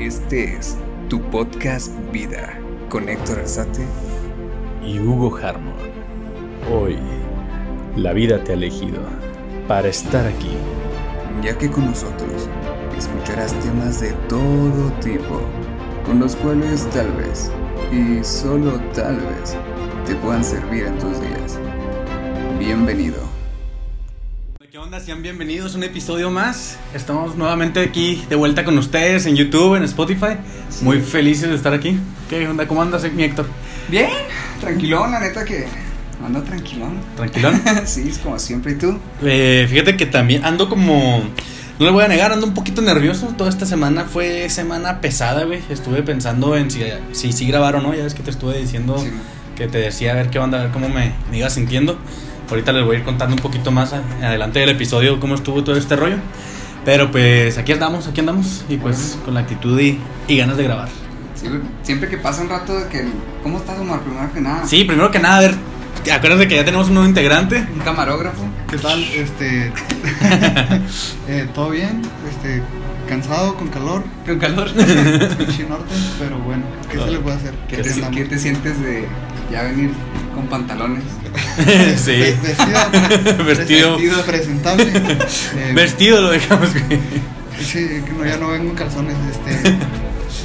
Este es tu podcast Vida con Héctor Arzate y Hugo Harmon. Hoy, la vida te ha elegido para estar aquí. Ya que con nosotros escucharás temas de todo tipo, con los cuales tal vez, y solo tal vez, te puedan servir en tus días. Bienvenido. ¿Qué onda? Sean bienvenidos a un episodio más. Estamos nuevamente aquí de vuelta con ustedes en YouTube, en Spotify. Muy felices de estar aquí. ¿Qué onda? ¿Cómo andas, mi Héctor? Bien, tranquilón, la neta que ando tranquilón. ¿Tranquilón? sí, es como siempre. ¿Y tú? Eh, fíjate que también ando como. No le voy a negar, ando un poquito nervioso. Toda esta semana fue semana pesada, güey. Estuve pensando en si, si, si grabar o no. Ya ves que te estuve diciendo Sí. que te decía a ver qué onda, a ver cómo me, me iba sintiendo. Ahorita les voy a ir contando un poquito más adelante del episodio cómo estuvo todo este rollo. Pero pues aquí andamos, aquí andamos. Y pues con la actitud y, y ganas de grabar. Sí, güey, siempre que pasa un rato de que. ¿Cómo estás, Omar? Primero que nada. Sí, primero que nada, a ver. Acuérdense que ya tenemos un nuevo integrante. Un camarógrafo. ¿Qué tal? Este. eh, ¿Todo bien? Este. Cansado, con calor. Con calor. Pinche norte, pero bueno, ¿qué se le puede hacer? ¿Qué Aquí te, andamos. qué te sientes de ya venir con pantalones? sí. Vestido. Vestido. Vestido presentable. Eh, Vestido lo dejamos. Sí, no, ya no vengo en calzones. Este.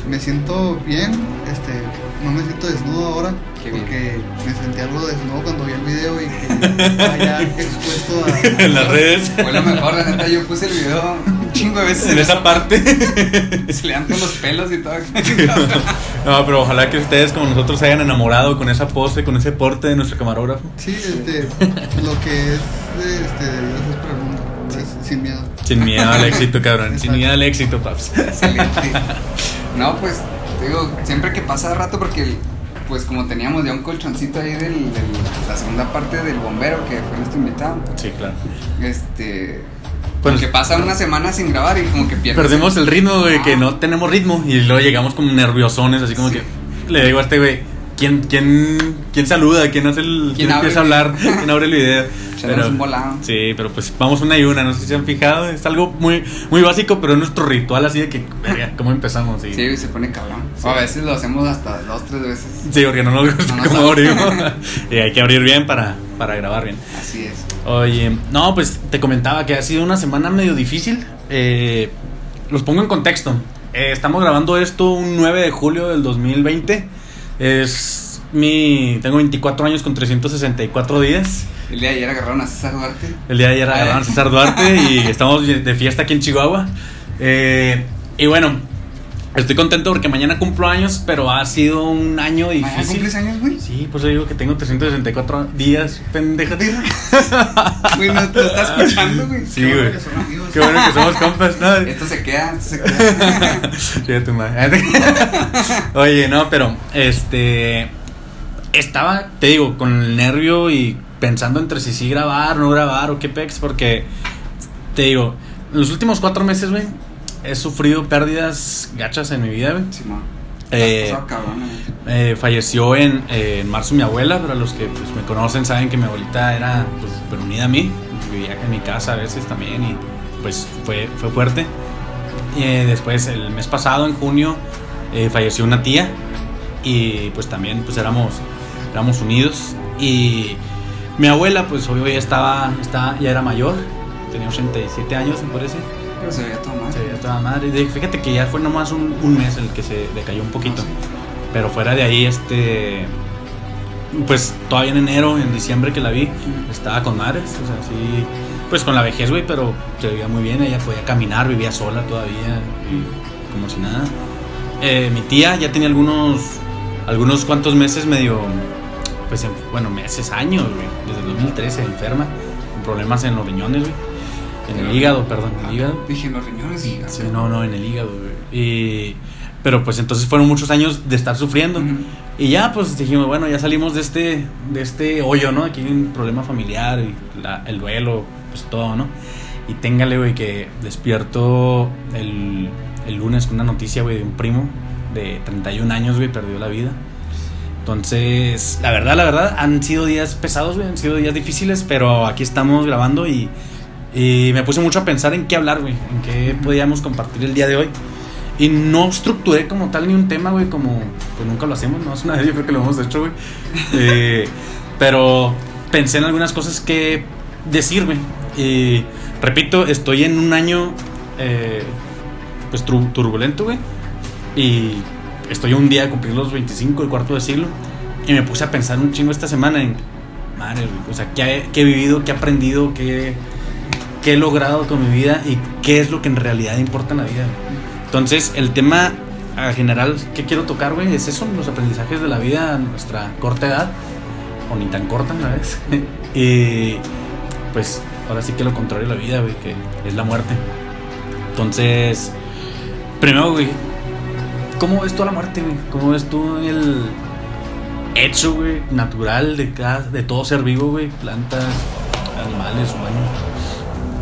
Me siento bien. Este. No me siento desnudo ahora. Qué bien. porque me sentí algo desnudo cuando vi el video y que estaba ya expuesto a. En las redes. Fue lo mejor, la neta. Yo puse el video un chingo de veces En esa parte. Se le dan los pelos y todo. No, pero ojalá que ustedes como nosotros se hayan enamorado con esa pose, con ese porte de nuestro camarógrafo. Sí, este, lo que es de, este, Dios es es sin miedo. Sin miedo al éxito, cabrón. Sin miedo al éxito, paps. Excelente. No, pues, te digo, siempre que pasa rato, porque, pues, como teníamos ya un colchoncito ahí del- la segunda parte del bombero, que fue nuestro invitado, Sí, claro. este. Pues- que pasa una semana sin grabar y como que pierdes. Perdemos el ritmo, güey, que Ah. no tenemos ritmo. Y luego llegamos como nerviosones, así como Sí. que le digo a este güey, ¿quién, quién, quién saluda? ¿Quién hace el. ¿Quién ¿Quién, empieza a hablar? ¿Quién abre el video? Echándonos un volado. Sí, pero pues vamos una y una, no sé si se han fijado. Es algo muy, muy básico, pero es nuestro ritual así de que, verga, ¿cómo empezamos? Sí, Sí, se pone cabrón. Sí. O a veces lo hacemos hasta dos, tres veces. Sí, porque no nos gusta No sabe. abrimos. y hay que abrir bien para, para grabar bien. Así es. Oye, no, pues te comentaba que ha sido una semana medio difícil. Eh, los pongo en contexto. Eh, estamos grabando esto un 9 de julio del 2020. Es mi. Tengo 24 años con 364 días. El día de ayer agarraron a César Duarte. El día de ayer Ay. agarraron a César Duarte y estamos de fiesta aquí en Chihuahua. Eh, y bueno, estoy contento porque mañana cumplo años, pero ha sido un año ¿Mañana difícil. cumples años, güey? Sí, pues yo digo que tengo 364 días, pendeja. Güey, no te lo estás escuchando, güey. Sí, Qué bueno güey. que son amigos. Qué bueno que somos compas, ¿no? Esto se queda, esto se queda. Sí, tu madre. Oye, no, pero este. Estaba, te digo, con el nervio y pensando entre si sí grabar, no grabar o qué pex, porque te digo, en los últimos cuatro meses, güey, he sufrido pérdidas gachas en mi vida, güey. Simón. Eh. Eh, falleció en, eh, en marzo mi abuela, para los que pues, me conocen saben que mi abuelita era pues, unida a mí, vivía en mi casa a veces también y pues fue, fue fuerte. Y, eh, después el mes pasado, en junio, eh, falleció una tía y pues también pues éramos, éramos unidos y mi abuela pues obvio ya estaba, estaba, ya era mayor, tenía 87 años me parece. Pero se veía todo mal. Se veía toda madre. De- Fíjate que ya fue nomás un, un mes el que se decayó un poquito. Pero fuera de ahí, este. Pues todavía en enero, en diciembre que la vi, estaba con madres. O sea, sí. Pues con la vejez, güey, pero se veía muy bien. Ella podía caminar, vivía sola todavía, y como si nada. Eh, mi tía ya tenía algunos. Algunos cuantos meses medio. Pues, en- bueno, meses, años, güey. Desde el 2013, enferma. Con problemas en los riñones, güey. En el hígado, perdón, en el hígado. Dije, los riñones y Sí, no, no, en el hígado, güey. Y, pero pues entonces fueron muchos años de estar sufriendo. Ujú. Y ya pues dijimos, bueno, ya salimos de este, de este hoyo, ¿no? Aquí hay un problema familiar y la- el duelo, pues todo, ¿no? Y téngale, güey, que despierto el, el lunes con una noticia, güey, de un primo de 31 años, güey, perdió la vida. Entonces, la verdad, la verdad, han sido días pesados, güey, han sido días difíciles, pero aquí estamos grabando y, y me puse mucho a pensar en qué hablar, güey, en qué podíamos compartir el día de hoy. Y no estructuré como tal ni un tema, güey, como pues nunca lo hacemos, no es una vez, yo creo que lo hemos hecho, güey. Eh, pero pensé en algunas cosas que decirme. Y repito, estoy en un año eh, pues turbulento, güey. Y estoy un día de cumplir los 25, el cuarto de siglo. Y me puse a pensar un chingo esta semana en, madre, güey, o sea, ¿qué qué he vivido, qué he aprendido, qué, qué he logrado con mi vida y qué es lo que en realidad importa en la vida. Entonces, el tema general que quiero tocar, güey, es eso, los aprendizajes de la vida a nuestra corta edad, o ni tan corta, ¿sabes? y pues ahora sí que lo contrario de la vida, güey, que es la muerte. Entonces, primero, güey, ¿cómo ves tú la muerte, güey? ¿Cómo ves tú el hecho, güey, natural de, cada, de todo ser vivo, güey? Plantas, animales, humanos.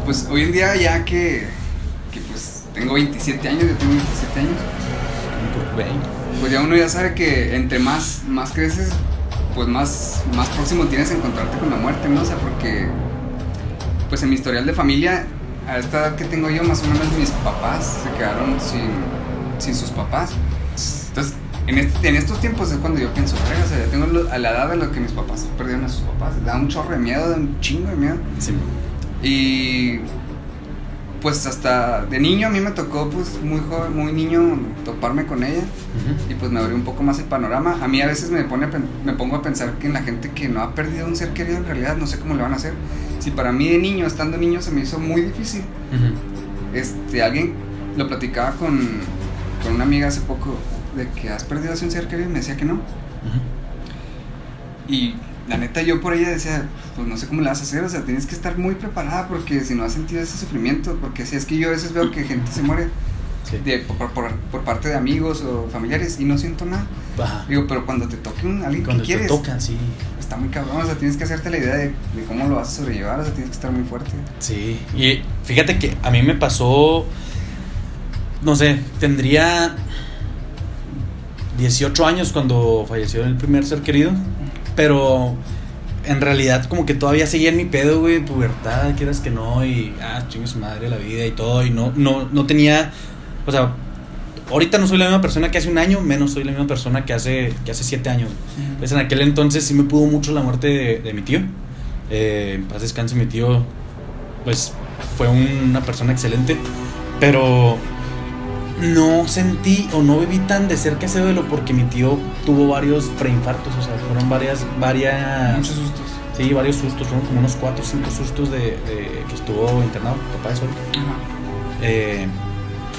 Pues hoy en día ya que, que pues tengo 27 años, yo tengo 27 años, pues ya uno ya sabe que entre más, más creces, pues más, más próximo tienes a encontrarte con la muerte, ¿no? O sea, porque pues en mi historial de familia, a esta edad que tengo yo, más o menos mis papás se quedaron sin, sin sus papás. Entonces, en, este- en estos tiempos es cuando yo pienso, "Verga, o sea, ya tengo a la edad de lo que mis papás perdieron a sus papás. Da un chorro de miedo, da un chingo de miedo. Sí. Y pues hasta de niño a mí me tocó pues muy joven, muy niño toparme con ella y pues me abrió un poco más el panorama. A mí a veces me pone a me pongo a pensar que en la gente que no ha perdido un ser querido en realidad no sé cómo le van a hacer. Si para mí de niño, estando niño se me hizo muy difícil. Este, alguien lo platicaba con, con una amiga hace poco de que has perdido así un ser querido y me decía que no. Y la neta yo por ella decía, pues no sé cómo le vas a hacer, o sea, tienes que estar muy preparada porque si no has sentido ese sufrimiento, porque si es que yo a veces veo que gente se muere Sí. de- por, por- por parte de amigos o familiares y no siento nada. Ajá. Digo, pero cuando te toque un, alguien Cuando que te quieres, tocan, sí. está muy cabrón, o sea, tienes que hacerte la idea de, de cómo lo vas a sobrellevar, o sea, tienes que estar muy fuerte. Sí, y fíjate que a mí me pasó, no sé, tendría 18 años cuando falleció el primer ser querido, pero en realidad como que todavía seguía en mi pedo, güey, pubertad, quieras que no, y ah, chingue su madre la vida y todo, y no, no, no tenía, o sea, ahorita no soy la misma persona que hace un año, menos soy la misma persona que hace, que hace 7 años. Pues en aquel entonces sí me pudo mucho la muerte de, de mi tío. Eh, en paz descanse mi tío, pues fue un- una persona excelente, pero no sentí o no viví tan de cerca ese duelo porque mi tío tuvo varios preinfartos, o sea, fueron varias, varias, Muchos sustos. sí, varios sustos, fueron como unos 4 o 5 sustos de, de que estuvo internado, papá de sol. Eh,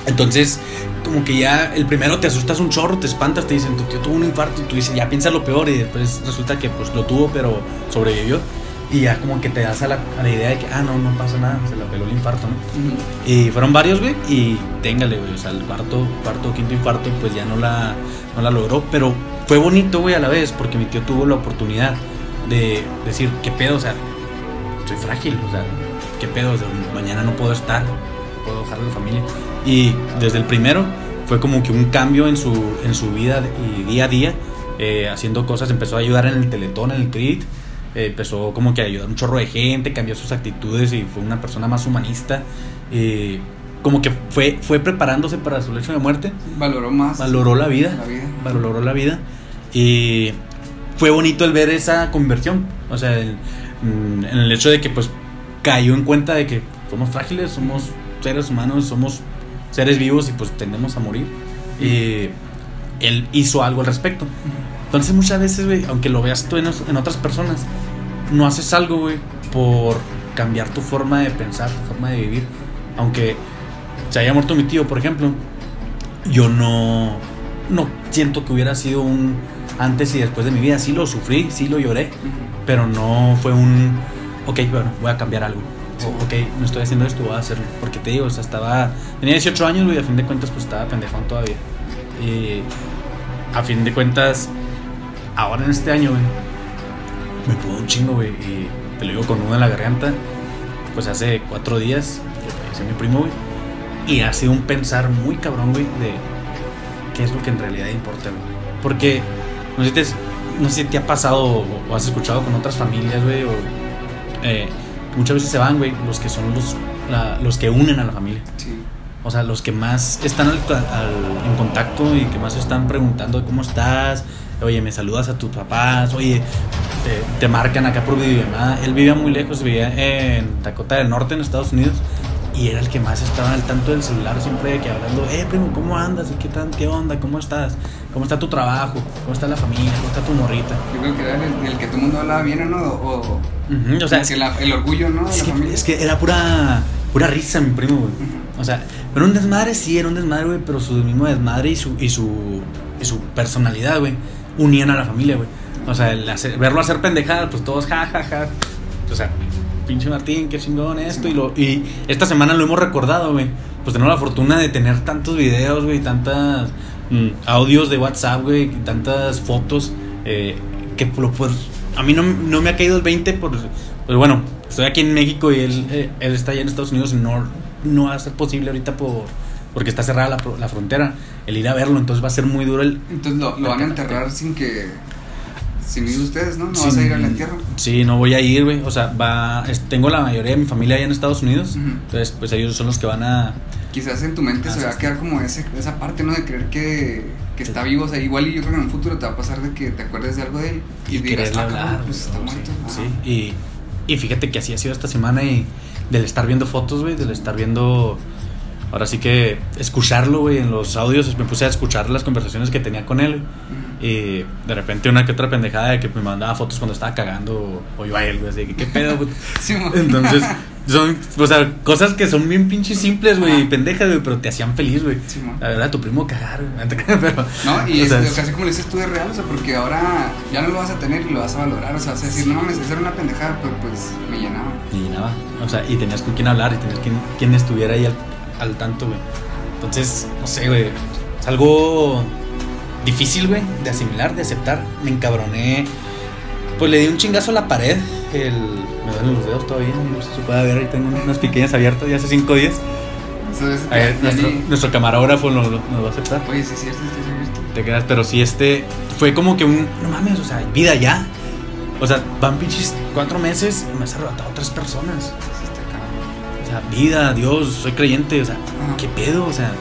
entonces, como que ya el primero te asustas un chorro, te espantas, te dicen, tu tío tuvo un infarto, y tú dices, ya piensa lo peor, y después resulta que pues lo tuvo, pero sobrevivió. Y ya como que te das a la, a la idea de que, ah, no, no pasa nada, se le peló el infarto, ¿no? Ujú. Y fueron varios, güey, y téngale, güey, o sea, el cuarto, cuarto, quinto infarto, pues ya no la, no la logró, pero fue bonito, güey, a la vez, porque mi tío tuvo la oportunidad de decir, ¿qué pedo? O sea, soy frágil, o sea, ¿qué pedo? O sea, mañana no puedo estar, puedo dejar a la familia. Y desde el primero fue como que un cambio en su, en su vida y día a día, eh, haciendo cosas, empezó a ayudar en el teletón, en el CRIT, eh, empezó como que a ayudar a un chorro de gente, cambió sus actitudes y fue una persona más humanista. eh, como que fue, fue preparándose para su lecho de muerte, Valoró más. valoró la vida, La vida. valoró la vida y fue bonito el ver esa conversión, o sea, el- mm, en el hecho de que pues cayó en cuenta de que somos frágiles, somos seres humanos, somos seres vivos y pues tendemos a morir. Y él hizo algo al respecto. Entonces muchas veces, güey, aunque lo veas tú en, en otras personas, no haces algo, güey, por cambiar tu forma de pensar, tu forma de vivir. Aunque se haya muerto mi tío, por ejemplo, yo no, no siento que hubiera sido un antes y después de mi vida. Sí lo sufrí, sí lo lloré, pero no fue un, ok, bueno, voy a cambiar algo. Sí. O, ok, no estoy haciendo esto, voy a hacerlo. Porque te digo, o sea, estaba, tenía 18 años, güey, a fin de cuentas, pues estaba pendejón todavía. Y a fin de cuentas, ahora en este año, güey, me pudo un chingo, güey, y te lo digo con uno en la garganta. Pues hace cuatro días que falleció mi primo, güey. Y ha sido un pensar muy cabrón, güey, de qué es lo que en realidad importa, güey. Porque, no sé, si te, no sé si te ha pasado o, o has escuchado con otras familias, güey, o eh, muchas veces se van, güey, los que son los, la- los que unen a la familia. Sí. O sea, los que más están al- al- en contacto y que más están preguntando cómo estás. Oye, me saludas a tus papás. Oye, te, te marcan acá por videollamada. Él vivía muy lejos, vivía en Dakota del Norte, en Estados Unidos. Y era el que más estaba al tanto del celular, siempre que hablando, eh, primo, ¿cómo andas? ¿Y qué, tan, ¿Qué onda? ¿Cómo estás? ¿Cómo está tu trabajo? ¿Cómo está la familia? ¿Cómo está tu morrita? Yo creo que era el, el que todo el mundo hablaba bien, ¿no? O, o Ujú, o sea, como que la- el orgullo, ¿no? Es la que, familia. es que era pura, pura risa, mi primo, güey. O sea, pero un desmadre sí, era un desmadre, güey, pero su mismo desmadre y su, y su, y su personalidad, güey, unían a la familia, güey. O sea, el hacer- verlo hacer pendejadas, pues todos, ja, ja, ja. O sea, pinche Martín, qué chingón esto. Y, lo, y esta semana lo hemos recordado, güey. Pues tenemos la fortuna de tener tantos videos, güey, tantas mm, audios de WhatsApp, güey, tantas fotos. eh, que lo, pues, a mí no, no me ha caído el 20 por... Pues bueno, estoy aquí en México y él, eh, él está allá en Estados Unidos y no, no va a ser posible ahorita por porque está cerrada la, la frontera. El ir a verlo, entonces va a ser muy duro el... Entonces lo, lo van a enterrar sin que. Sin ir ustedes, ¿no? No sin- vas a ir al entierro. Sí, no voy a ir, güey. O sea, va, es- tengo la mayoría de mi familia allá en Estados Unidos. Entonces, pues ellos son los que van a... Quizás en tu mente Ah, se va a quedar como ese, esa parte, ¿no? De creer que, que está vivo. O sea, igual y yo creo que en el futuro te va a pasar de que te acuerdes de algo de él y, digas, quererle ah, hablar. pues está muerto. sí, Ajá. sí. Y, y fíjate que así ha sido esta semana y del estar viendo fotos, güey, del estar viendo... Ahora sí que escucharlo, güey, en los audios, me puse a escuchar las conversaciones que tenía con él. Y de repente una que otra pendejada de que me mandaba fotos cuando estaba cagando o, yo a él, güey, así que qué pedo, güey. Sí. Entonces, son, o sea, cosas que son bien pinches simples, güey, y pendejas, güey, pero te hacían feliz, güey. Sí. La verdad, tu primo cagar, güey. Pero, No, y sea, este, casi como le dices tú es real, o sea, porque ahora ya no lo vas a tener y lo vas a valorar, o sea, vas a decir, no mames, esa era una pendejada, pero pues me llenaba. me llenaba. O sea, y tenías con quién hablar y tenías quien, quien estuviera ahí al, al tanto, güey. Entonces, no sé, güey. Es algo difícil, güey, de asimilar, de aceptar. Me encabroné. Pues le di un chingazo a la pared. El, me duelen los dedos todavía, no sé si se puede ver. Ahí tengo unas pequeñas abiertas ya hace cinco días. Entonces, A ver, ya nuestro, camarógrafo nos, nos va a aceptar. Oye, sí, es cierto, sí, es cierto. Te quedas, pero sí, este fue como que un. No mames, o sea, vida ya. O sea, van pinches cuatro meses y me has arrebatado tres personas. Sea, vida, Dios, soy creyente. O sea. ¿qué pedo? O sea,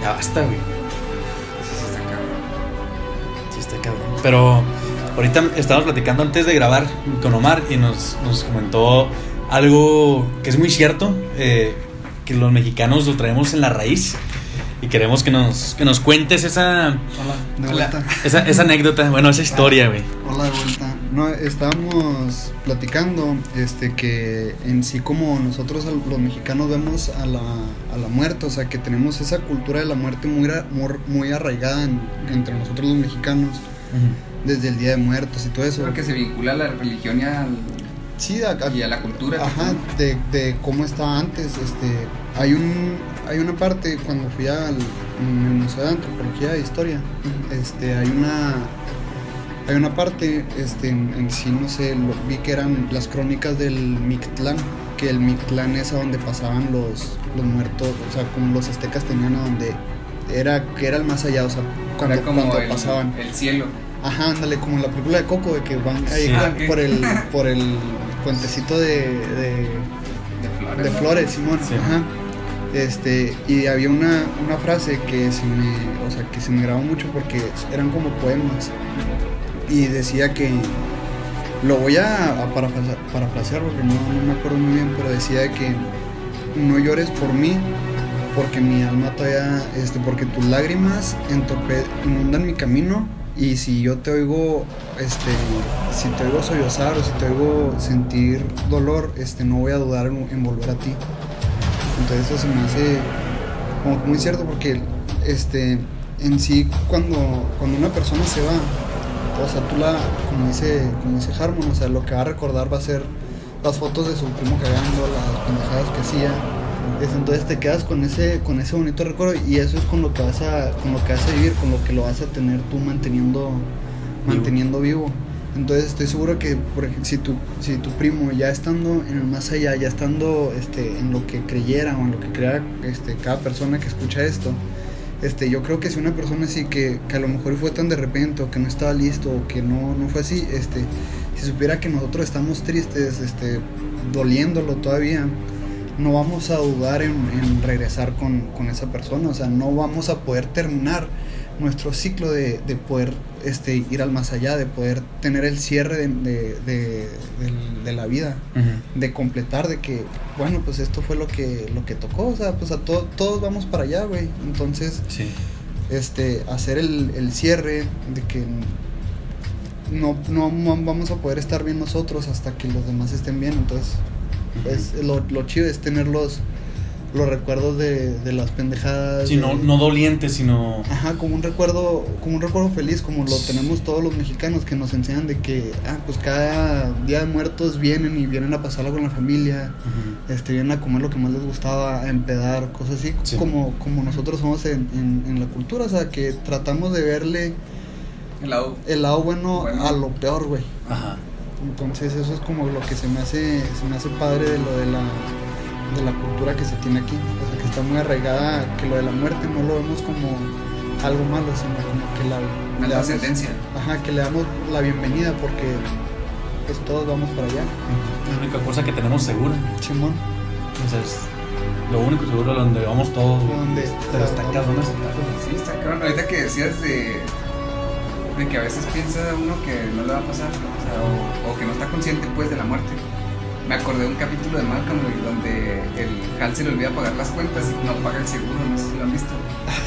ya basta, güey. Sí, está cabrón. Sí, está cabrón. Pero ahorita estábamos platicando antes de grabar con Omar y nos, nos comentó algo que es muy cierto, eh, que los mexicanos lo traemos en la raíz y queremos que nos, que nos cuentes esa, Hola, de vuelta. esa, esa anécdota, bueno, esa historia, güey. Hola de vuelta. No, estábamos platicando este que en sí como nosotros los mexicanos vemos a la, a la muerte, o sea que tenemos esa cultura de la muerte muy, ra- muy, arraigada en- entre nosotros los mexicanos, desde el Día de Muertos y todo eso. Creo que se vincula a la religión y, al, Sí, a- a- y a la cultura. Ajá, de, de cómo estaba antes. Este, hay un hay una parte cuando fui al en el Museo de Antropología e Historia. Este, hay una hay una parte este en, en sí no sé, lo- vi que eran las crónicas del Mictlán, que el Mictlán es a donde pasaban los los muertos, o sea, como los aztecas tenían a donde era que era el más allá, o sea, cuando, Era como cuando el, pasaban. el cielo. Ajá, ándale, como en la película de Coco, de que van ahí Sí. Ah, por el por el puentecito de, de, De flores. de ¿no? flores, Simón. Sí. Ajá. Este, y había una, una frase que se me, o sea, que se me grabó mucho porque eran como poemas. Y decía que lo voy a, a parafrase- parafrasear porque no, me acuerdo muy bien, pero decía que no llores por mí porque mi alma todavía, este, porque tus lágrimas entorpe, inundan mi camino y si yo te oigo, este, si te oigo sollozar o si te oigo sentir dolor, este, no voy a dudar en, volver a ti. Entonces eso se me hace como muy cierto porque, este, en sí cuando, cuando una persona se va, o sea, tú la, como dice, como dice Harmon, o sea, lo que va a recordar va a ser las fotos de su primo cagando, las pendejadas que hacía. Es, Entonces te quedas con ese, con ese bonito recuerdo y eso es con lo que vas a, con lo que vas a vivir, con lo que lo vas a tener tú manteniendo, manteniendo vivo. Entonces estoy seguro que por ejemplo, si tu, si tu primo ya estando en el más allá, ya estando este, en lo que creyera o en lo que crea este, cada persona que escucha esto, este, yo creo que si una persona así que, que a lo mejor fue tan de repente o que no estaba listo o que no, no fue así, este, si supiera que nosotros estamos tristes, este, doliéndolo todavía, no vamos a dudar en, en regresar con, con esa persona, o sea, no vamos a poder terminar nuestro ciclo de, de poder este, ir al más allá, de poder tener el cierre de, de- la vida, de completar, de que, bueno, pues esto fue lo que, lo que tocó, o sea, pues a to- todos vamos para allá, güey. Entonces, Sí. este, hacer el, el cierre de que no, no mo- vamos a poder estar bien nosotros hasta que los demás estén bien, entonces, es, lo, lo chido es tener los, recuerdos de, de las pendejadas. Sí, no, de- no doliente, sino. Ajá, como un recuerdo, como un recuerdo feliz, como lo tenemos todos los mexicanos que nos enseñan de que, ah, pues cada día de muertos vienen y vienen a pasarlo con la familia, este, vienen a comer lo que más les gustaba, a empedar, cosas así, Sí. como, como nosotros somos en, en, en la cultura, o sea, que tratamos de verle El lado. el lado bueno, Bueno. a lo peor, güey. Ajá. Entonces eso es como lo que se me hace, se me hace padre de lo de la, de la cultura que se tiene aquí. O sea, que está muy arraigada, que lo de la muerte no lo vemos como algo malo, sino como que la... Una le damos- trascendencia. Ajá, que le damos la bienvenida porque pues todos vamos para allá. La única cosa que tenemos segura. Simón, Entonces, lo único seguro donde vamos todos. donde... Pero está cabrón Sí, está cabrón. Ahorita que decías de, de que a veces piensa uno que no le va a pasar, o, sea, o, o que no está consciente pues de la muerte. Me acordé de un capítulo de Malcolm güey, donde el Hal se le olvida pagar las cuentas y no paga el seguro, no sé si lo han visto.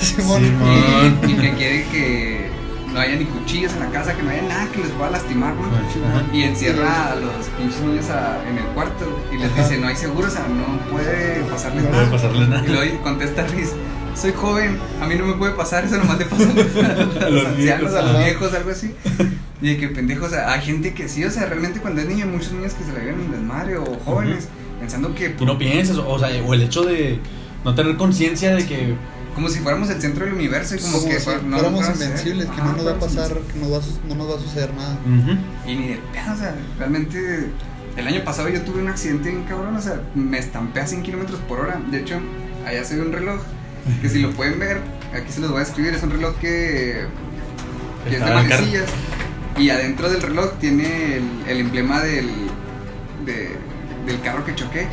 Simón. Simón. Y, y que quiere que no haya ni cuchillos en la casa, que no haya nada que les pueda lastimar, güey. Ajá. Y encierra a los pinches niños a- en el cuarto y les dice, no hay seguro, o sea, no puede pasarles No nada. puede pasarle nada. Y luego contesta Riz, soy joven, a mí no me puede pasar, eso nomás le pasa a los, a A los los ancianos, viejos, a los viejos, algo así. Y de que pendejo, o sea, hay gente que sí, o sea, realmente cuando es niño, hay muchos niños que se le vienen en desmadre o jóvenes, pensando que Y no piensas, o sea, o el hecho de no tener conciencia de que. como si fuéramos el centro del universo y como, Como que si no fuéramos invencibles, que Ajá, no nos va a pasar, que nos va a no nos va a suceder nada. Y ni de pedo, o sea, realmente el año pasado yo tuve un accidente bien cabrón, o sea, me estampé a 100 kilómetros por hora. De hecho, allá se ve un reloj que si lo pueden ver, aquí se los voy a escribir, es un reloj que, que es de manecillas. Y adentro del reloj tiene el, el emblema del, de- del carro que choqué.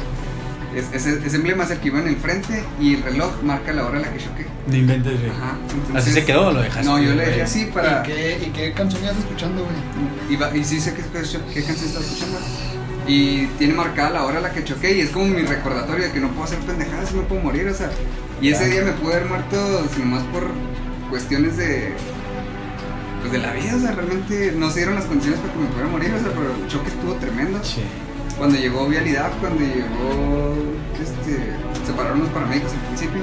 Es- ese, ese emblema es el que iba en el frente y el reloj marca la hora en la que choqué. No inventes, güey. Ajá. ¿Así se quedó o lo dejaste? No, yo le dejé así para. ¿Y, qué, ¿Y qué canción ibas escuchando, güey? Y, va- y sí sé qué, qué, qué canción está escuchando. Y tiene marcada la hora a la que choqué y es como mi recordatorio de que no puedo hacer pendejadas y no puedo morir, o sea. Y ese día me pude haber muerto sino más por cuestiones de. Pues de la vida, o sea, realmente no se dieron las condiciones para que me pudiera morir, o sea, pero el choque estuvo tremendo. Sí. Cuando llegó Vialidad, cuando llegó. Este. Se pararon los paramédicos al principio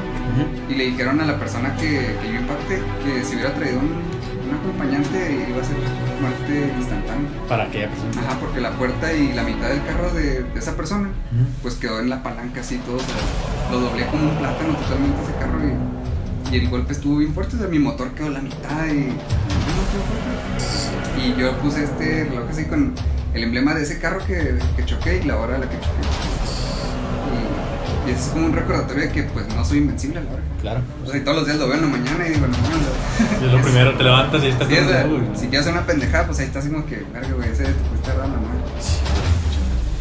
y le dijeron a la persona que, que yo impacté que si hubiera traído un, un acompañante iba a ser muerte instantánea. Para aquella persona. Ajá, porque la puerta y la mitad del carro de, de esa persona pues quedó en la palanca así todo, o sea, lo doblé como un plátano totalmente ese carro y, y el golpe estuvo bien fuerte, o sea, mi motor quedó a la mitad y. Y yo puse este reloj así con el emblema de ese carro que, que choqué y la hora a la que choqué. Y, y es como un recordatorio de que pues no soy invencible a la hora. Claro. O sea, y todos los días lo veo en la mañana y digo, no, no, Y es lo primero, te levantas y ahí está Sí, güey. si quieres hacer una pendejada, pues ahí está así como que, verga, güey, ese te fuiste a dar la madre.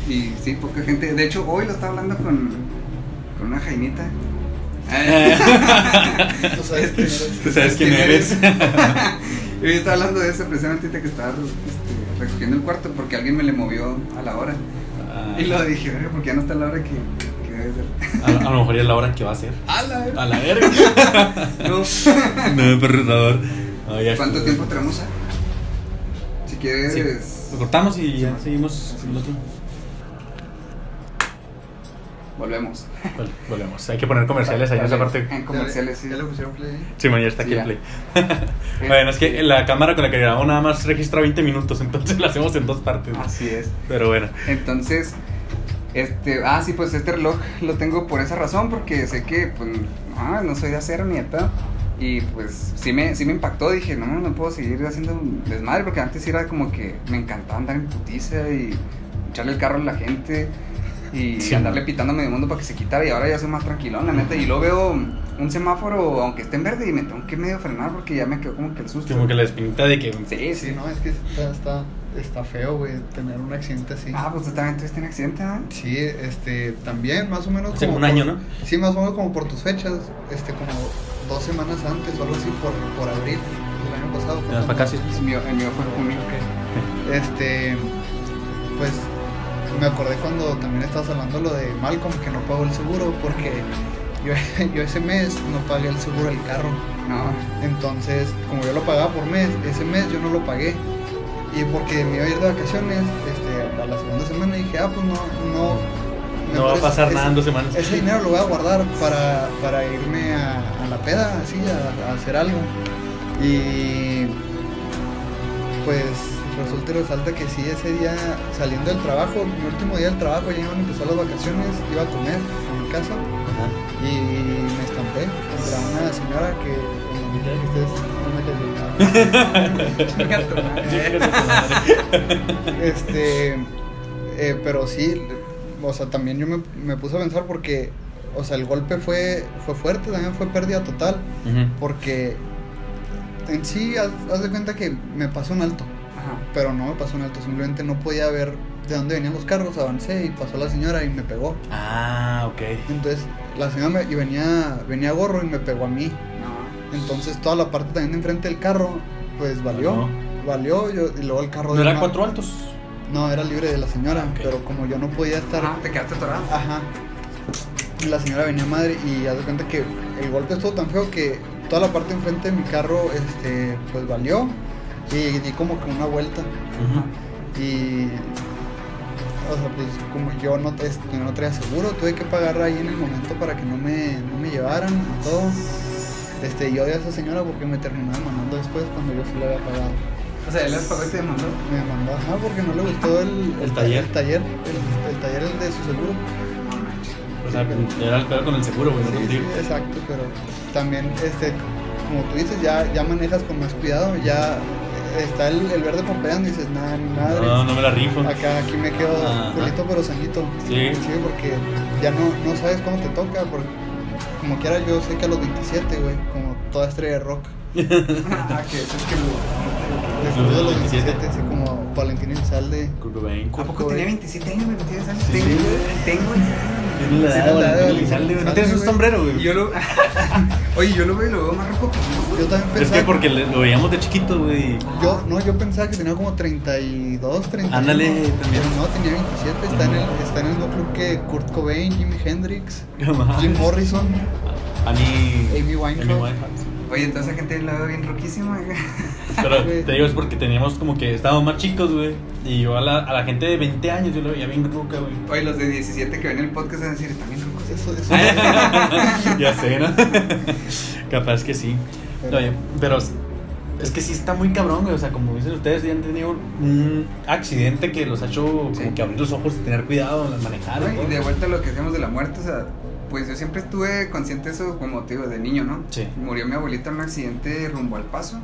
Y sí, poca gente. De hecho, hoy lo estaba hablando con, con una jainita. Tú sabes quién eres. Tú sabes quién eres. Y hoy estaba hablando de eso precisamente ahorita que estaba este, recogiendo el cuarto porque alguien me le movió a la hora. Ah, Y lo dije, verga, porque ya no está la hora que, que debe ser. a, a lo mejor ya es la hora que va a ser. ¡A la verga! A la verga. No. no, ya ¿Cuánto tiempo tenemos? ah? Si quieres. Sí. Lo cortamos y ya seguimos. Volvemos. Vol- Volvemos. Hay que poner comerciales ahí en esa parte. En comerciales, sí. ¿Ya le pusieron play? Sí, man, ya está aquí Sí, el play. bueno, es que la cámara con la que grabamos nada más registra 20 minutos, entonces la hacemos en dos partes. Así es. Pero bueno. Entonces, este, ah, sí, pues este reloj lo tengo por esa razón, porque sé que, pues, no, no soy de acero ni de pedo. Y pues sí me, sí me impactó, dije, no, no puedo seguir haciendo un desmadre, porque antes era como que me encantaba andar en putiza y echarle el carro a la gente y Sí. andarle pitando a medio mundo para que se quitara y ahora ya soy más tranquilón, la neta. Y luego veo un semáforo, aunque esté en verde, y me tengo que medio frenar porque ya me quedó como que el susto. Como que la espinita de que. Sí, sí. Sí, no, es que está, está, está feo, güey, tener un accidente así. Ah, pues tú también tuviste un accidente, ¿no? Sí, este, también más o menos Hace como un año, por- ¿no? Sí, más o menos como por tus fechas, este, como dos semanas antes o algo así, por, por abril del año pasado. fue ¿Te vas cuando- para sí? El mío, el mío fue junio. Este, pues me acordé cuando también estabas hablando lo de Malcolm que no pagó el seguro porque yo, yo ese mes no pagué el seguro del carro. No, Entonces, como yo lo pagaba por mes, ese mes yo no lo pagué. Y porque me iba a ir de vacaciones, este, a la segunda semana dije, ah, pues no, no. No va a pasar ese- nada en dos semanas. Ese dinero lo voy a guardar para, para irme a, a la peda, así, a, a hacer algo. Y pues resulta y resalta que sí, ese día saliendo del trabajo, mi último día del trabajo, ya iban a empezar las vacaciones, iba a comer a mi casa Ajá. y me estampé contra una señora que, que ustedes no me madre. Este, eh, pero sí, o sea, también yo me, me puse a pensar porque, o sea, el golpe fue, fue fuerte, también fue pérdida total, porque en sí, haz, haz de cuenta que me pasó un alto. Pero no me pasó un alto, simplemente no podía ver de dónde venían los carros, avancé y pasó la señora y me pegó. Ah, ok. Entonces, la señora me- y venía, venía gorro y me pegó a mí. No. Entonces, toda la parte también de enfrente del carro, pues valió. Valió. Valió, yo, y luego el carro ¿No de era una- cuatro altos? No, era libre de la señora, pero como yo no podía estar. Ajá, te quedaste atorado. Ajá. La señora venía madre y haz de cuenta que el golpe estuvo tan feo que toda la parte de enfrente de mi carro, este, pues valió. Y di como que una vuelta. Y. O sea, pues como yo no, este, no traía seguro, tuve que pagar ahí en el momento para que no me, no me llevaran y todo. Este, yo odié a esa señora porque me terminó demandando después cuando yo sí le había pagado. O sea, él les pagó y te demandó. Me demandó, ajá, porque no le gustó el, El taller. El taller, el, el taller el de su seguro. No. O sea, era el peor con el seguro, güey, no Sí, sí, contigo. exacto, pero también, este, como tú dices, ya, ya manejas con más cuidado, ya está el, el verde pompeando y dices, nada, mi madre. No, no me la rifo. Acá, aquí me quedo Ajá. culito pero sanito. Sí. porque ya no, no sabes cómo te toca, porque como quiera yo sé que a los 27, güey, como toda estrella de rock. Ah, que eso es que Después de los 27. 27, así como Valentín Elizalde. Kurt Cobain. ¿A poco tenía 27 años, güey? ¿No tienes años? Sí, tengo, sí, güey. güey. Tengo ¿No tienes un sombrero, güey? yo lo. Oye, yo lo veo y lo veo más rojo que yo, también Es pensaba. que porque lo veíamos de chiquito, güey. Yo, no, yo pensaba que tenía como 32, 31. Ándale, también. Pero no, tenía 27. Está en el, está en el mismo club que Kurt Cobain, Jimi Hendrix. Jim Morrison. Amy Winehouse. Oye, entonces esa gente la veo bien roquísima, güey. Pero te digo, es porque teníamos como que estábamos más chicos, güey. Y yo a la, a la gente de 20 años, yo lo veía bien ruca, güey. Oye, los de 17 que ven el podcast van a decir, están bien rojos. Eso, eso. ya sé, ¿no? Capaz que sí. Pero- Oye, pero es- que sí está muy cabrón, güey. O sea, como dicen ustedes, ya han tenido un accidente que los ha hecho como Sí. que abrir los ojos y tener cuidado al manejar. Ay, y de vuelta a lo que decíamos de la muerte, o sea, pues yo siempre estuve consciente de eso como te digo, de niño, ¿no? Sí. Murió mi abuelita en un accidente rumbo al paso.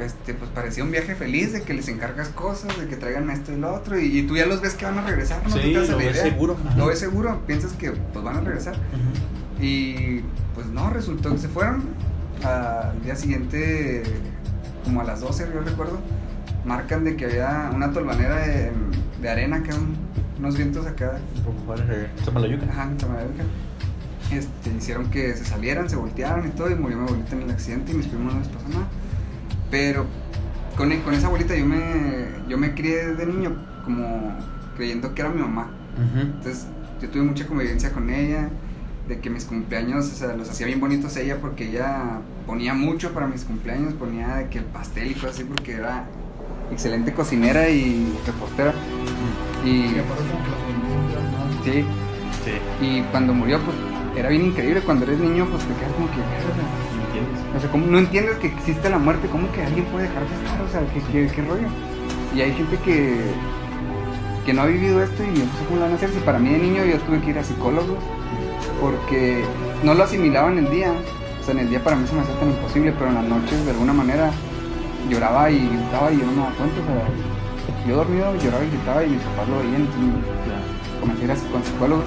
Este, pues parecía un viaje feliz de que les encargas cosas, de que traigan esto y lo otro, y, y tú ya los ves que van a regresar, ¿no? Sí, lo la ves idea. seguro. Ajá. Lo ves seguro, piensas que pues van a regresar. Y pues no, resultó que se fueron. Al día siguiente, como a las 12, yo recuerdo, marcan de que había una tolvanera de, de arena acá, un- unos vientos acá de Zapalayuca. Ajá. Este, hicieron que se salieran, se voltearon y todo, y murió mi abuelita en el accidente y mis primos no les pasó nada. Pero con, con esa abuelita yo me, yo me crié de niño como creyendo que era mi mamá. Entonces yo tuve mucha convivencia con ella, de que mis cumpleaños, o sea, los hacía bien bonitos ella porque ella ponía mucho para mis cumpleaños, ponía de que el pastel y cosas así porque era excelente cocinera y repostera. Y Sí, sí, Sí, y cuando murió, pues era bien increíble. Cuando eres niño, pues te quedas como que. ¿me entiendes? o sea, como no entiendes que existe la muerte, ¿cómo que alguien puede dejar de estar? O sea, ¿qué, qué, qué rollo? Y hay gente que, que no ha vivido esto y no sé cómo lo van a hacer. Si para mí de niño yo tuve que ir a psicólogo porque no lo asimilaba en el día. O sea, en el día para mí se me hacía tan imposible, pero en las noches de alguna manera lloraba y gritaba y yo no me daba cuenta. O sea, yo dormido lloraba y gritaba y mis papás lo veían. entonces Claro. A- con psicólogo.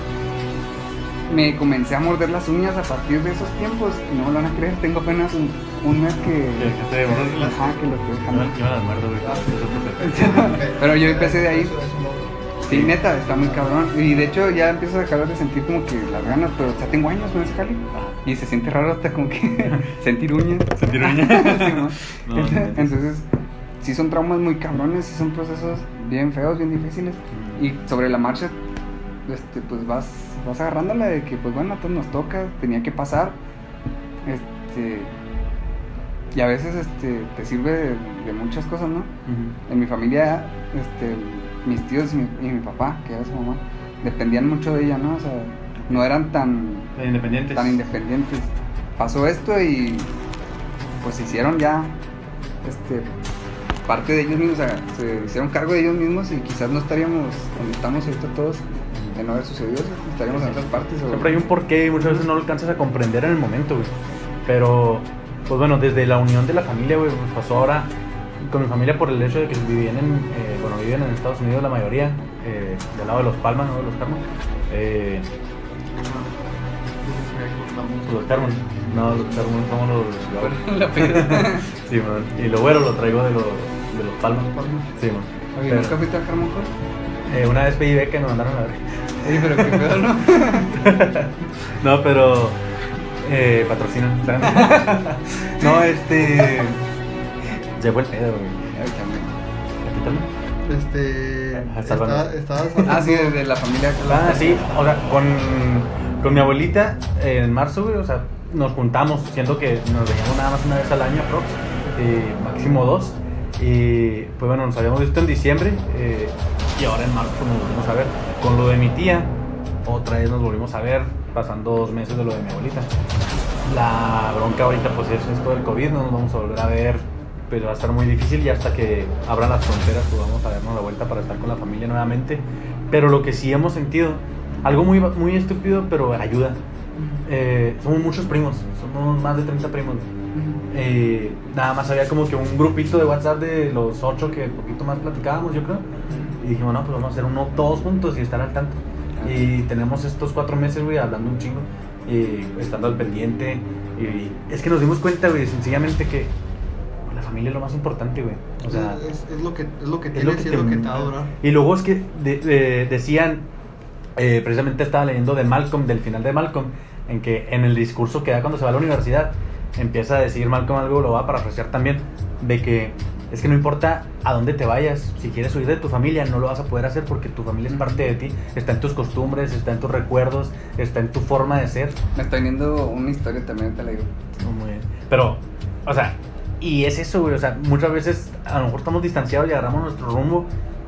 Me comencé a morder las uñas a partir de esos tiempos y no me lo van a creer. Tengo apenas un- un mes que. Que, las. Ajá, que lo estoy dejando. Yo muerdo, güey. Pero yo empecé de ahí. Sí, neta, está muy cabrón. Y de hecho ya empiezo a dejar de sentir como que las ganas, pero ya tengo años con ese jale. Y se siente raro hasta como que sentir uñas. Sentir uñas. Sí, ¿no? No, no, no. Entonces, sí son traumas muy cabrones, sí son procesos bien feos, bien difíciles. Y sobre la marcha, este, pues vas, vas agarrándola de que, pues bueno, a todos nos toca, tenía que pasar. Este, y a veces este, te sirve de, de muchas cosas, ¿no? En mi familia, este, mis tíos y mi, y mi papá, que era su mamá, dependían mucho de ella, ¿no? O sea, no eran tan, Independientes. tan independientes. Pasó esto y pues hicieron ya este, parte de ellos mismos, o sea, se hicieron cargo de ellos mismos y quizás no estaríamos donde estamos ahorita todos de no haber sucedido eso, estaríamos en otras partes. o- Siempre hay un porqué y muchas veces no lo alcanzas a comprender en el momento, güey. Pero, pues bueno, desde la unión de la familia, güey, nos pasó ahora con mi familia por el hecho de que vivían en, eh, bueno, viven en Estados Unidos la mayoría, eh, del lado de los Palmas, no de los Carmen. Eh, los Carmen, no, los Carmen somos los. Sí, man. Y lo güero lo traigo de los, de los Palmas. Sí, man. Oye, Pero- ¿nunca fuiste a eh, una vez pedí y me mandaron a ver. Oye, pero qué pedo, ¿no? No, pero. Eh, patrocinan. ¿saben? no, este. Se fue el pedo, güey. Este. Estabas Ah, sí, de la familia. Ah, sí, o sea, con, con mi abuelita eh, en marzo, güey, o sea, nos juntamos, siendo que nos veíamos nada más una vez al año, aprox, eh, máximo dos. Y pues bueno, nos habíamos visto en diciembre eh, y ahora en marzo pues, nos volvimos a ver. Con lo de mi tía, otra vez nos volvimos a ver, pasando dos meses de lo de mi abuelita. La bronca ahorita pues es esto del COVID, no nos vamos a volver a ver, pero va a estar muy difícil y hasta que abran las fronteras pues vamos a darnos la vuelta para estar con la familia nuevamente. Pero lo que sí hemos sentido, algo muy, muy estúpido, pero ayuda. Eh, somos muchos primos, somos más de 30 primos. Eh, nada más había como que un grupito de WhatsApp de los ocho que poquito más platicábamos, yo creo. Y dijimos, no, pues vamos a hacer uno todos juntos y estar al tanto. Y tenemos estos cuatro meses, güey, hablando un chingo y estando al pendiente. Y es que nos dimos cuenta, güey, sencillamente que pues, la familia es lo más importante, güey. O sea, es, es lo que, es lo que es lo que y te, es lo que te va a durar. Y luego es que de- de- decían, eh, precisamente estaba leyendo de Malcolm, del final de Malcolm, en que en el discurso que da cuando se va a la universidad, empieza a decir Malcolm algo, lo va a parafrasear también, de que es que no importa a dónde te vayas, si quieres huir de tu familia, no lo vas a poder hacer porque tu familia es parte de ti, está en tus costumbres, está en tus recuerdos, está en tu forma de ser. Me está viniendo una historia también, te la digo. Muy bien. Pero, o sea, y es eso, güey. O sea, muchas veces a lo mejor estamos distanciados y agarramos nuestro rumbo,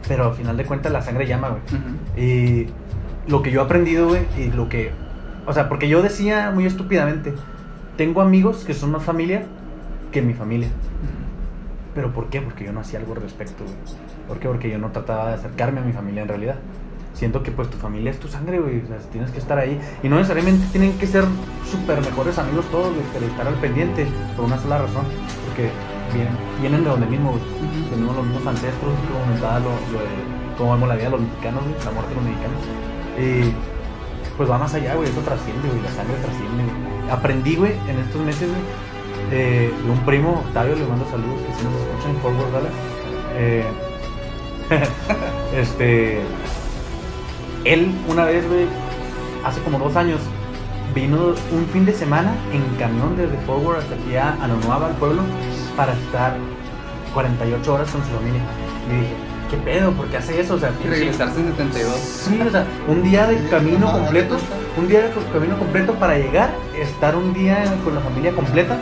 pero al final de cuentas la sangre llama, güey. Y lo que yo he aprendido, güey, y lo que. O sea, porque yo decía muy estúpidamente: tengo amigos que son más familia que mi familia. ¿Pero por qué? Porque yo no hacía algo al respecto, güey. ¿Por qué? Porque yo no trataba de acercarme a mi familia en realidad. Siento que pues tu familia es tu sangre, güey. O sea, tienes que estar ahí. Y no necesariamente tienen que ser súper mejores amigos todos, güey, pero estar al pendiente por una sola razón. Porque vienen, vienen de donde mismo, güey. Tenemos los mismos ancestros, como comentaba lo, lo de cómo vemos la vida de los mexicanos, güey, la muerte de los mexicanos. Y pues va más allá, güey. Eso trasciende, güey. La sangre trasciende, güey. Aprendí, güey, en estos meses, güey, eh, de un primo, Octavio, le mando saludos, que si nos escuchan en Fort Worth, Dallas. Eh, este. Él, una vez, güey, hace como dos años, vino un fin de semana en camión desde Fort Worth hasta aquí a Anonuaba, al pueblo, para estar 48 horas con su familia. Y dije, ¿qué pedo? ¿Por qué hace eso? O sea, regresarse en 72. Sí, o sea, un día de camino completo, un día de camino completo para llegar, estar un día con la familia completa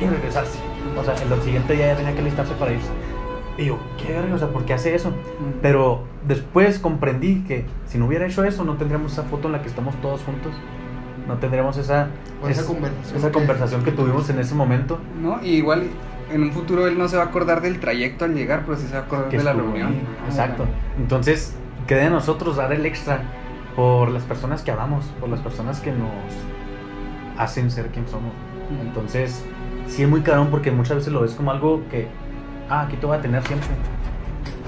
y regresarse. O sea, el siguiente día ya tenía que listarse para irse. Y yo, ¿qué verga? O sea, ¿por qué hace eso? Pero después comprendí que si no hubiera hecho eso, no tendríamos esa foto en la que estamos todos juntos. No tendríamos esa, esa es- conversación esa que- conversación que tuvimos en ese momento. ¿No? Y igual en un futuro él no se va a acordar del trayecto al llegar, pero sí se va a acordar que de la reunión. ahí. Exacto. Entonces, queda de nosotros dar el extra por las personas que amamos, por las personas que nos hacen ser quien somos. Entonces, sí es muy cabrón porque muchas veces lo ves como algo que, ah, aquí te voy a tener siempre.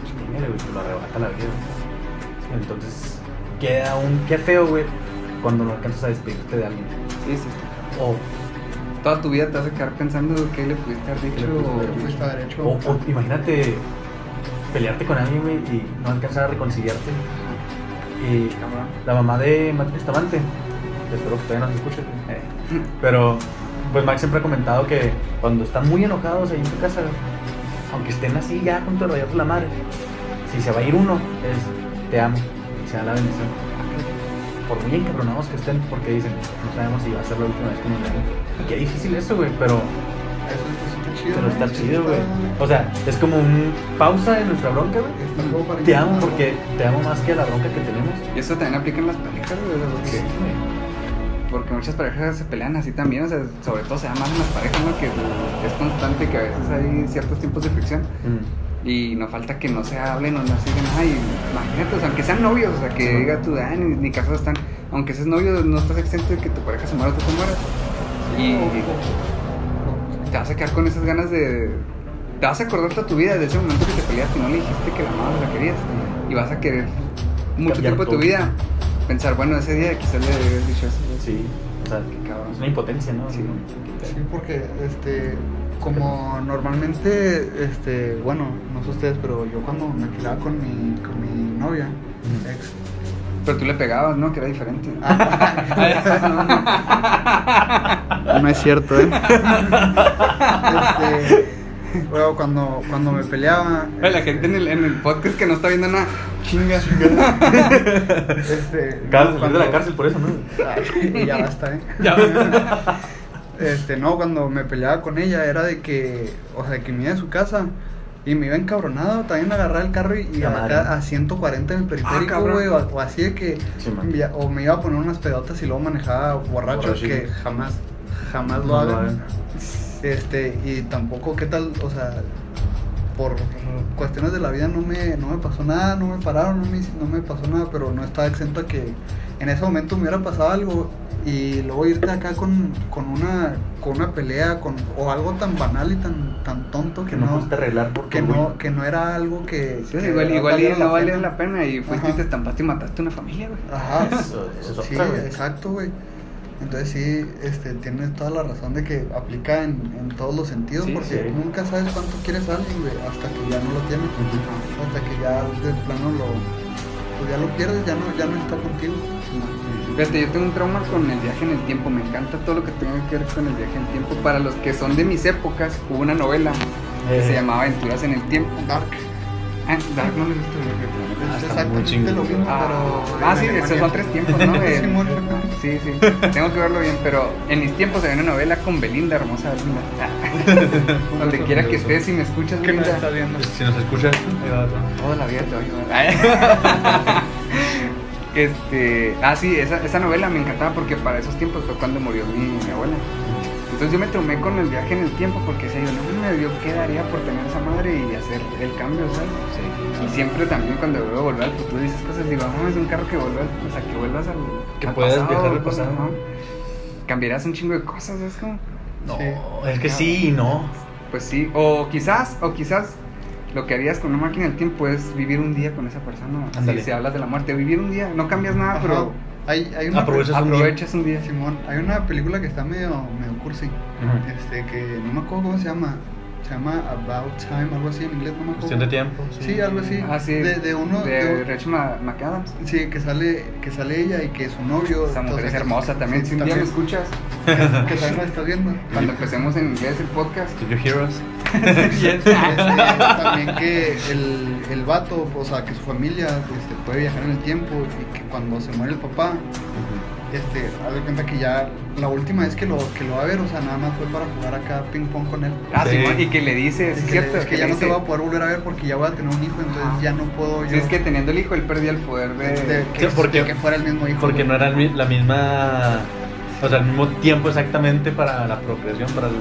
Chingue, güey, te lo arrebata la vida. Entonces, queda un, qué feo, güey, cuando no alcanzas a despedirte de alguien. Sí, sí. O toda tu vida te vas a quedar pensando qué le pudiste haber dicho. le pudiste o- haber Lo pudiste haber hecho. O, o imagínate pelearte con alguien, güey, y no alcanzar a reconciliarte. Y la mamá de Max Bustamante, espero que todavía no se escuche, eh, pero pues Max siempre ha comentado que cuando están muy enojados ahí en tu casa, aunque estén así ya con tu rayos la madre, si se va a ir uno, es te amo, y se da la bendición. Por muy encabronados que estén, porque dicen, no sabemos si va a ser la última vez que nos veamos. Y qué difícil eso, güey, pero Eso, eso está chido. pero está chido, güey. O sea, es como un pausa en nuestra bronca, güey. Te amo porque te amo más que la bronca que tenemos. Y eso también aplica en las parejas, güey. Porque, muchas parejas se pelean así también, o sea, sobre todo se da más en las parejas, ¿no? Que es constante que a veces hay ciertos tiempos de fricción. Mm. Y no falta que no se hablen o no se digan, ay, imagínate, o sea, aunque sean novios, o sea, que diga tú, ah, ni, ni casados están, aunque seas novio, no estás exento de que tu pareja se muera o tú te mueras. Y te vas a quedar con esas ganas de. Te vas a acordar toda tu vida de ese momento que te peleaste y no le dijiste que la amabas o la querías. Y vas a querer mucho tiempo de tu vida pensar, bueno, ese día quizás le habías dicho eso. Sí, o sea, Qué cabrón. es una impotencia, ¿no? Sí. Sí, porque este como normalmente este bueno, no sé ustedes, pero yo cuando me peleaba con mi con mi novia, Ujú. ex Pero tú le pegabas, ¿no? Que era diferente. No es cierto, ¿eh? Este, bueno, cuando, cuando me peleaba, La gente en el, en el podcast que no está viendo nada, chinga. este, Acabas no, de salir de la cárcel por eso, ¿no? Ay, ya basta, ¿eh? Este, no, cuando me peleaba con ella era de que, o sea, de que me iba a su casa y me iba encabronado, también agarrar el carro y, y acá a 140 en el periférico, cabrón. güey, o, o así de que, Sí, o me iba a poner unas pedotas y luego manejaba borracho, Borracho. que jamás, jamás lo No hagan. Este, y tampoco, ¿qué tal? O sea, por cuestiones de la vida no me, no me pasó nada, no me pararon, no me, no me pasó nada, pero no estaba exento a que en ese momento me hubiera pasado algo y luego irte acá con, con una con una pelea con, o algo tan banal y tan, tan tonto que, Que no no, pudiste arreglar por que tu no, que no era algo que, Sí, que igual, igual y valiera no valía la pena y fuiste y te estampaste y mataste una familia, güey. Ajá, Eso- eso es sí, otra, güey. exacto, güey. Entonces sí, este, tienes toda la razón de que aplica en, en todos los sentidos, Sí, porque sí. nunca sabes cuánto quieres a alguien, güey, hasta que ya no lo tienes, hasta que ya de plano lo, pues ya lo pierdes, ya no, ya no está contigo. Fíjate, yo tengo un trauma con el viaje en el tiempo. Me encanta todo lo que tenga que ver con el viaje en el tiempo. Para los que son de mis épocas, hubo una novela que Eh. se llamaba Aventuras en el Tiempo. Dark. Ah, Dark no lo he visto, Ah, está muy lo mismo, Ah, pero. ah, en sí, Alemania. esos son tres tiempos, ¿no? Simón. sí, sí, tengo que verlo bien, pero en mis tiempos había una novela con Belinda, hermosa Belinda. Ah. Donde quiera que estés, si me escuchas, ¿Qué nos Belinda, está viendo? Si nos escuchas, ahí va otro. toda la vida te voy a ayudar. este, ah, sí, esa, esa novela me encantaba porque para esos tiempos fue cuando murió mi, mi abuela. Entonces yo me tomé con el viaje en el tiempo porque decía yo, no, me yo qué daría por tener esa madre y hacer el cambio, ¿sabes? Y siempre también cuando veo volver al futuro esas cosas, digo, no, es un carro que vuelva, o sea, que vuelvas al, Que al puedas pasado, viajar al pasado. ¿no? Cambiarás un chingo de cosas, ¿sabes cómo? No, Sí. es que sí y no. Pues sí, o quizás, o quizás lo que harías con una máquina del tiempo es vivir un día con esa persona. Si, si hablas de la muerte, vivir un día, no cambias nada, Ajá. pero Hay, hay una Aprovechas un día. aprovechas un día. Simón, hay una película que está medio, medio cursi, Ujú. este, que no me acuerdo cómo se llama, se llama About Time, algo así en inglés, no me acuerdo. Cuestión de tiempo. Sí, algo así. Ah, sí. De, de uno, de de- Rachel McAdams. sí, que sale, que sale ella y que su novio. Esa mujer entonces, es hermosa también. sí, Si un día me escuchas, que también la estás viendo. cuando empecemos en inglés el podcast. To your heroes. Este, también que el, el vato, o sea, que su familia este, puede viajar en el tiempo y que cuando se muere el papá, este, haz de cuenta que ya la última vez que lo, que lo va a ver, o sea, nada más fue para jugar acá ping pong con él. Ah, Sí. Y que le dice, Es que, cierto. es que ya no te voy a poder volver a ver porque ya voy a tener un hijo, entonces ya no puedo yo. Sí, es que teniendo el hijo, él perdía el poder de. de que, Sí, porque- de que fuera el mismo hijo. Porque no era la misma. O sea, el mismo tiempo exactamente para la procreación, para el.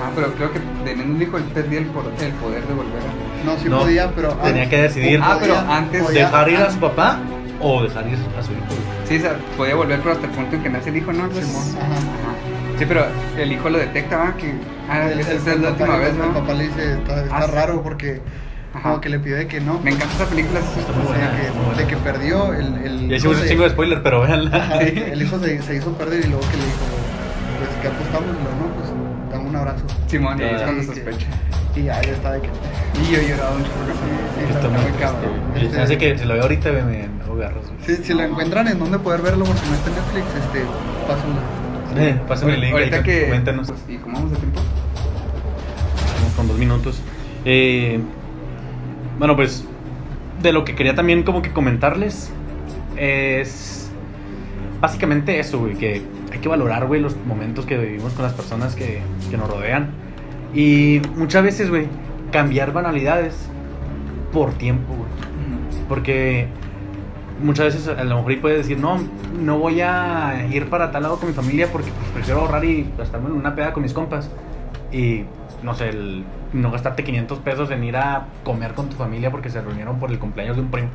Ajá, pero creo que teniendo un hijo, él perdía el, poder de volver a. No, sí No, podía, pero. tenía que decidir. Ah, pero antes podía- ¿Dejar ir a su papá o dejar ir a su hijo? Sí, o sea, podía volver, pero hasta el punto en que nace el hijo, ¿no? Simón, ajá. Ajá. Sí, pero el hijo lo detecta, ¿va? Que. Ah, El- esa el- es el la papá última le- vez, ¿no? El papá le dice, está, está Ah, sí. raro porque Ajá. como que le pide que no. Me encanta esa película. sí. Está muy O sea, buena, que- está muy buena. de que perdió el, el Ya hicimos un se- chingo de spoiler, pero véanla. Ajá, el hijo se, se hizo perder y luego que le dijo, pues, ¿qué apostamos? No, un abrazo. Simón, y ahí es Ah, cuando sí, sospecha. Y ya, ya está de que. Y yo. Sí, Está está muy cabrón. Este, que si lo veo ahorita, me me güey. Sí, si lo encuentran en donde poder verlo, porque no está en Netflix, este, pásenlo. Eh, pásenme el link, Ahorita ahí, que. coméntanos. ¿Y cómo vamos de tiempo? Vamos con dos minutos. Eh, bueno, pues de lo que quería también como que comentarles es básicamente eso, güey, que hay que valorar, güey, los momentos que vivimos con las personas que, que nos rodean. Y muchas veces, güey, cambiar banalidades por tiempo, güey. Porque muchas veces a lo mejor puedes decir, no, no voy a ir para tal lado con mi familia porque pues, prefiero ahorrar y gastarme en una peda con mis compas. Y no sé, el, no gastarte 500 pesos en ir a comer con tu familia porque se reunieron por el cumpleaños de un primo.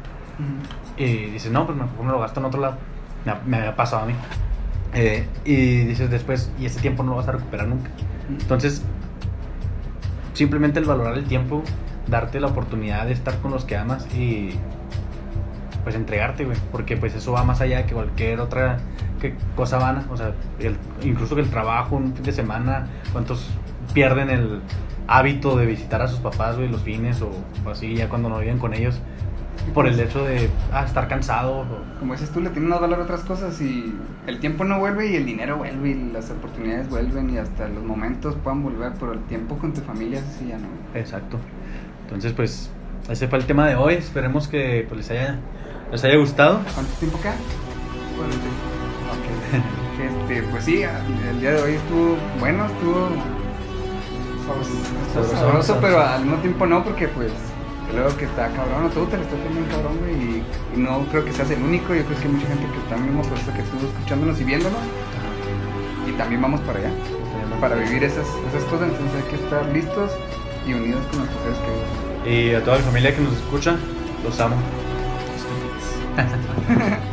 Y dices, no, pues mejor me lo gasto en otro lado. Me, me había pasado a mí. Eh, y dices después, y ese tiempo no lo vas a recuperar nunca. Entonces, simplemente el valorar el tiempo, darte la oportunidad de estar con los que amas y pues entregarte, güey, porque pues eso va más allá que cualquier otra que cosa vana, o sea, el- incluso que el trabajo, un fin de semana, cuántos pierden el hábito de visitar a sus papás, güey, los fines o, o así, ya cuando no viven con ellos, por el hecho de ah, estar cansado. o- Como dices tú, le tienen más valor a otras cosas y el tiempo no vuelve y el dinero vuelve y las oportunidades vuelven y hasta los momentos puedan volver, pero el tiempo con tu familia, sí ya no. Exacto. Entonces, pues, ese fue el tema de hoy. Esperemos que pues, les haya les haya gustado. ¿Cuánto tiempo queda? Ok. Este, pues sí, el día de hoy estuvo bueno, estuvo Sabroso. sabroso, pero al mismo tiempo no, porque pues creo que está cabrón, te lo estás también cabrón, güey, y, y no creo que seas el único, yo creo que hay mucha gente que está en el mismo proceso que tú, escuchándonos y viéndonos, y también vamos para allá, para vivir esas, esas cosas, entonces hay que estar listos y unidos con nuestros seres queridos. Y a toda mi familia que nos escucha, los amo.